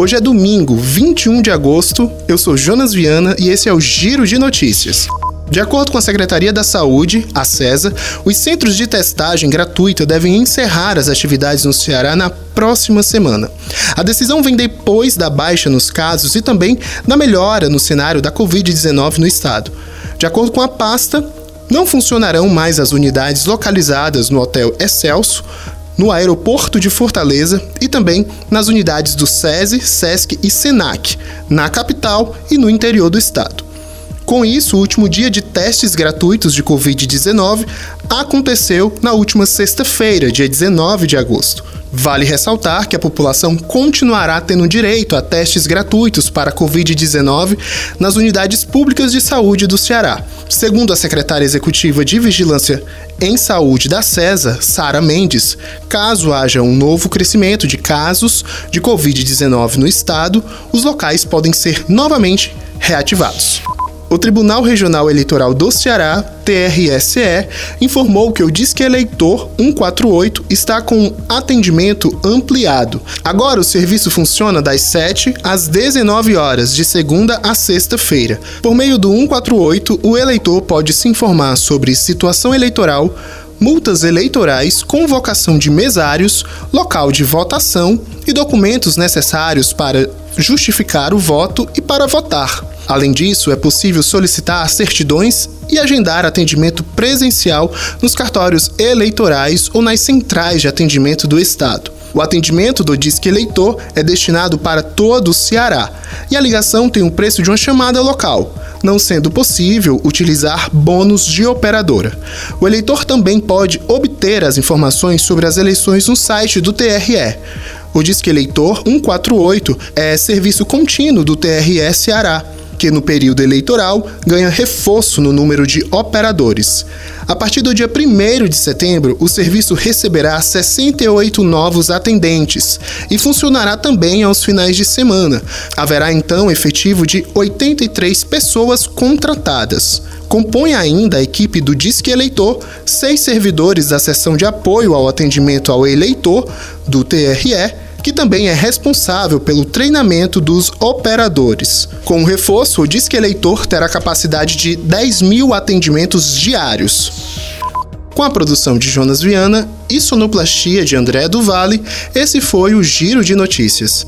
Hoje é domingo, 21 de agosto. Eu sou Jonas Viana e esse é o Giro de Notícias. De acordo com a Secretaria da Saúde, a CESA, os centros de testagem gratuita devem encerrar as atividades no Ceará na próxima semana. A decisão vem depois da baixa nos casos e também da melhora no cenário da Covid-19 no estado. De acordo com a pasta, não funcionarão mais as unidades localizadas no Hotel Excelso, no aeroporto de Fortaleza e também nas unidades do SESI, SESC e SENAC, na capital e no interior do estado. Com isso, o último dia de testes gratuitos de Covid-19 aconteceu na última sexta-feira, dia 19 de agosto. Vale ressaltar que a população continuará tendo direito a testes gratuitos para Covid-19 nas unidades públicas de saúde do Ceará. Segundo a secretária executiva de Vigilância em Saúde da CESA, Sara Mendes, caso haja um novo crescimento de casos de Covid-19 no estado, os locais podem ser novamente reativados. O Tribunal Regional Eleitoral do Ceará, TRSE, informou que o Disque Eleitor 148 está com atendimento ampliado. Agora o serviço funciona das 7 às 19 horas, de segunda a sexta-feira. Por meio do 148, o eleitor pode se informar sobre situação eleitoral, multas eleitorais, convocação de mesários, local de votação e documentos necessários para justificar o voto e para votar. Além disso, é possível solicitar certidões e agendar atendimento presencial nos cartórios eleitorais ou nas centrais de atendimento do Estado. O atendimento do Disque Eleitor é destinado para todo o Ceará e a ligação tem o preço de uma chamada local, não sendo possível utilizar bônus de operadora. O eleitor também pode obter as informações sobre as eleições no site do TRE. O Disque Eleitor 148 é serviço contínuo do TRE Ceará que no período eleitoral ganha reforço no número de operadores. A partir do dia 1 de setembro, o serviço receberá 68 novos atendentes e funcionará também aos finais de semana. Haverá então efetivo de 83 pessoas contratadas. Compõe ainda a equipe do Disque Eleitor seis servidores da seção de apoio ao atendimento ao eleitor, do TRE, que também é responsável pelo treinamento dos operadores. Com o reforço, o Disque Eleitor terá capacidade de 10 mil atendimentos diários. Com a produção de Jonas Viana e sonoplastia de André do Vale, esse foi o Giro de Notícias.